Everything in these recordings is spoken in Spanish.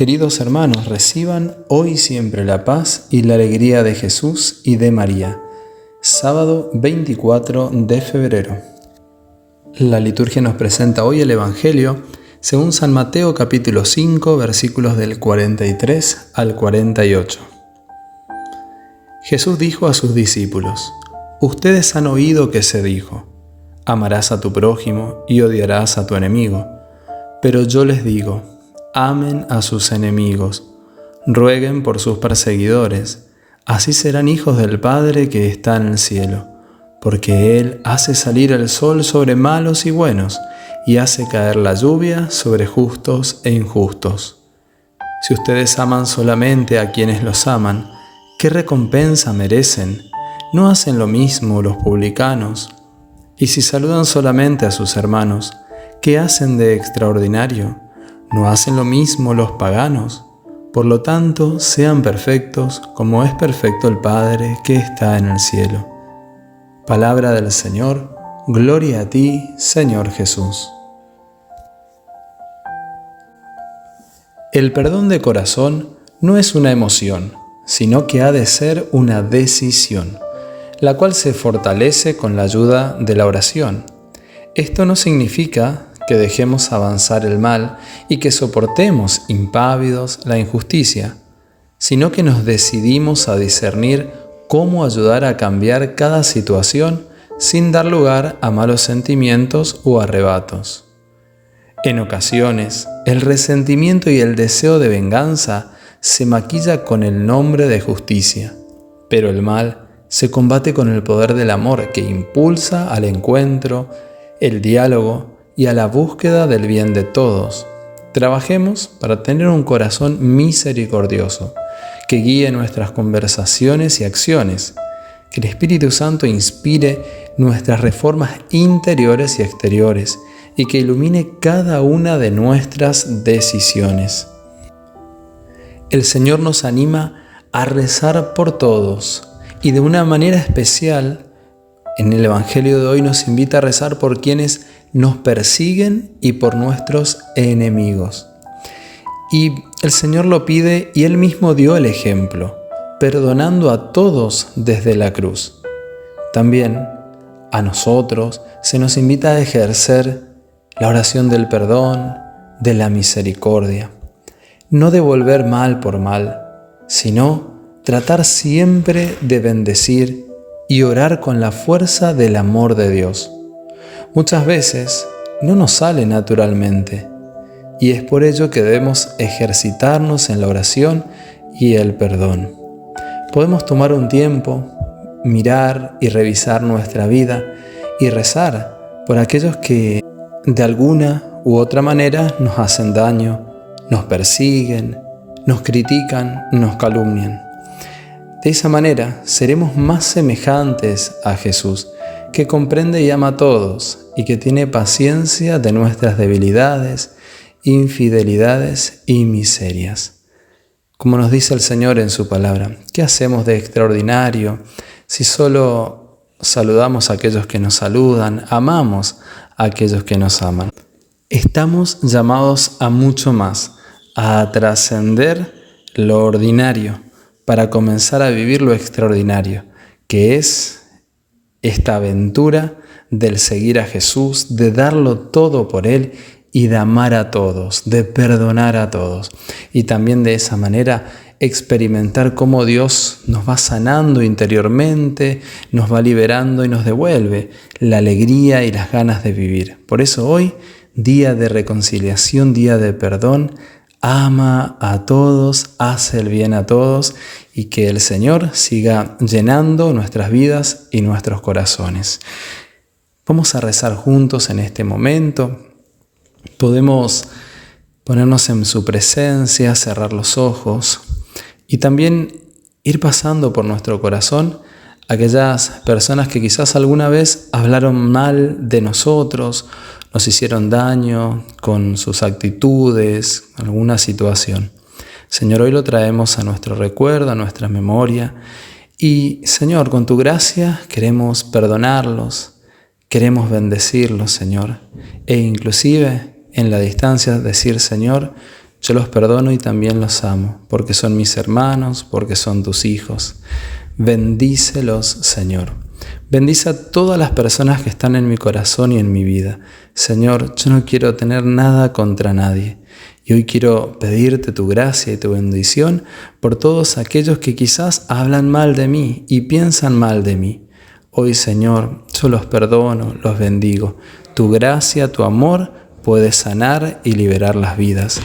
Queridos hermanos, reciban hoy siempre la paz y la alegría de Jesús y de María. Sábado 24 de febrero. La liturgia nos presenta hoy el Evangelio según San Mateo capítulo 5 versículos del 43 al 48. Jesús dijo a sus discípulos, Ustedes han oído que se dijo, amarás a tu prójimo y odiarás a tu enemigo. Pero yo les digo, amen a sus enemigos, rueguen por sus perseguidores, así serán hijos del Padre que está en el cielo, porque Él hace salir el sol sobre malos y buenos, y hace caer la lluvia sobre justos e injustos. Si ustedes aman solamente a quienes los aman, ¿qué recompensa merecen? ¿No hacen lo mismo los publicanos? Y si saludan solamente a sus hermanos, ¿qué hacen de extraordinario? ¿No hacen lo mismo los paganos? Por lo tanto, sean perfectos como es perfecto el Padre que está en el cielo. Palabra del Señor, gloria a ti, Señor Jesús. El perdón de corazón no es una emoción, sino que ha de ser una decisión, la cual se fortalece con la ayuda de la oración. Esto no significa que dejemos avanzar el mal y que soportemos impávidos la injusticia, sino que nos decidimos a discernir cómo ayudar a cambiar cada situación sin dar lugar a malos sentimientos o arrebatos. En ocasiones, el resentimiento y el deseo de venganza se maquilla con el nombre de justicia, pero el mal se combate con el poder del amor que impulsa al encuentro, el diálogo y a la búsqueda del bien de todos. Trabajemos para tener un corazón misericordioso que guíe nuestras conversaciones y acciones, que el Espíritu Santo inspire nuestras reformas interiores y exteriores y que ilumine cada una de nuestras decisiones. El Señor nos anima a rezar por todos y de una manera especial en el Evangelio de hoy nos invita a rezar por quienes nos persiguen y por nuestros enemigos. Y el Señor lo pide y Él mismo dio el ejemplo, perdonando a todos desde la cruz. También a nosotros se nos invita a ejercer la oración del perdón, de la misericordia. No devolver mal por mal, sino tratar siempre de bendecir y orar con la fuerza del amor de Dios muchas veces no nos sale naturalmente y es por ello que debemos ejercitarnos en la oración y el perdón. Podemos tomar un tiempo, mirar y revisar nuestra vida y rezar por aquellos que de alguna u otra manera nos hacen daño, nos persiguen, nos critican, nos calumnian. De esa manera seremos más semejantes a Jesús que comprende y ama a todos y que tiene paciencia de nuestras debilidades, infidelidades y miserias. Como nos dice el Señor en su palabra, ¿qué hacemos de extraordinario si solo saludamos a aquellos que nos saludan, amamos a aquellos que nos aman? Estamos llamados a mucho más, a trascender lo ordinario para comenzar a vivir lo extraordinario, que es esta aventura del seguir a Jesús, de darlo todo por Él y de amar a todos, de perdonar a todos. Y también de esa manera experimentar cómo Dios nos va sanando interiormente, nos va liberando y nos devuelve la alegría y las ganas de vivir. Por eso hoy, día de reconciliación, día de perdón, ama a todos, hace el bien a todos y que el Señor siga llenando nuestras vidas y nuestros corazones. Vamos a rezar juntos en este momento. Podemos ponernos en su presencia, cerrar los ojos y también ir pasando por nuestro corazón aquellas personas que quizás alguna vez hablaron mal de nosotros nos hicieron daño con sus actitudes, alguna situación. Señor, hoy lo traemos a nuestro recuerdo, a nuestra memoria. Y Señor, con tu gracia queremos perdonarlos, queremos bendecirlos, Señor. E inclusive en la distancia decir, Señor, Yo los perdono y también los amo, porque son mis hermanos, porque son tus hijos. Bendícelos, Señor. Bendice a todas las personas que están en mi corazón y en mi vida. Señor, yo no quiero tener nada contra nadie. Y hoy quiero pedirte tu gracia y tu bendición por todos aquellos que quizás hablan mal de mí y piensan mal de mí. Hoy, Señor, yo los perdono, los bendigo. Tu gracia, tu amor puede sanar y liberar las vidas.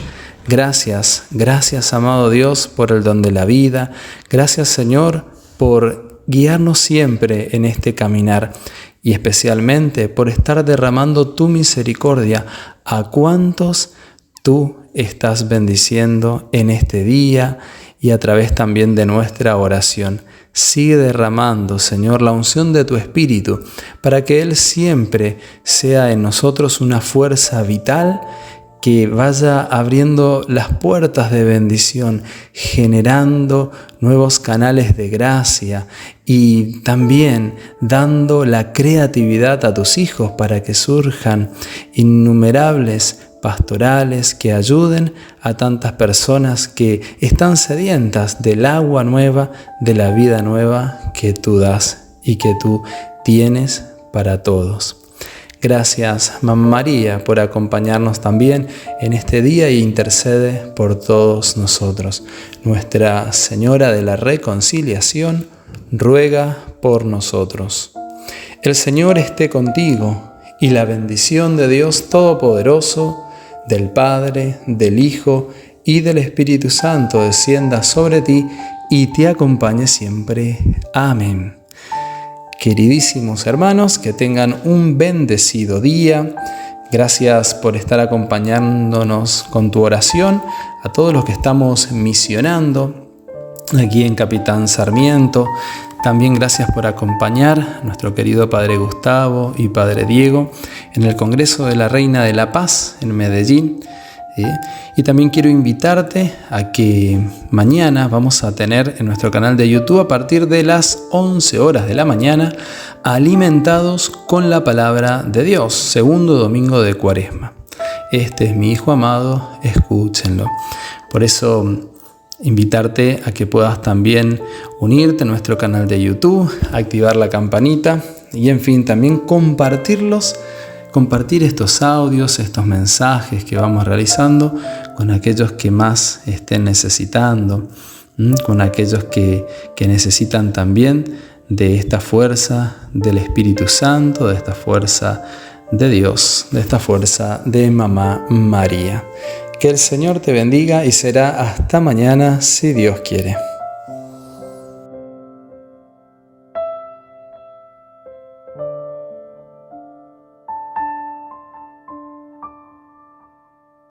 Gracias, gracias, amado Dios, por el don de la vida. Gracias, Señor, por guiarnos siempre en este caminar y especialmente por estar derramando tu misericordia a cuantos tú estás bendiciendo en este día y a través también de nuestra oración. Sigue derramando, Señor, la unción de tu Espíritu para que Él siempre sea en nosotros una fuerza vital que vaya abriendo las puertas de bendición, generando nuevos canales de gracia y también dando la creatividad a tus hijos para que surjan innumerables pastorales que ayuden a tantas personas que están sedientas del agua nueva, de la vida nueva que tú das y que tú tienes para todos. Gracias, Mamá María, por acompañarnos también en este día e intercede por todos nosotros. Nuestra Señora de la Reconciliación ruega por nosotros. El Señor esté contigo y la bendición de Dios Todopoderoso, del Padre, del Hijo y del Espíritu Santo descienda sobre ti y te acompañe siempre. Amén. Queridísimos hermanos, que tengan un bendecido día. Gracias por estar acompañándonos con tu oración, a todos los que estamos misionando aquí en Capitán Sarmiento. También gracias por acompañar a nuestro querido Padre Gustavo y Padre Diego en el Congreso de la Reina de la Paz en Medellín. Y también quiero invitarte a que mañana vamos a tener en nuestro canal de YouTube a partir de las 11 horas de la mañana alimentados con la palabra de Dios, segundo domingo de Cuaresma. Este es mi Hijo amado, escúchenlo. Por eso invitarte a que puedas también unirte a nuestro canal de YouTube, activar la campanita y en fin también compartirlos, compartir estos audios, estos mensajes que vamos realizando con aquellos que más estén necesitando, con aquellos que, que necesitan también de esta fuerza del Espíritu Santo, de esta fuerza de Dios, de esta fuerza de Mamá María. Que el Señor te bendiga y será hasta mañana si Dios quiere.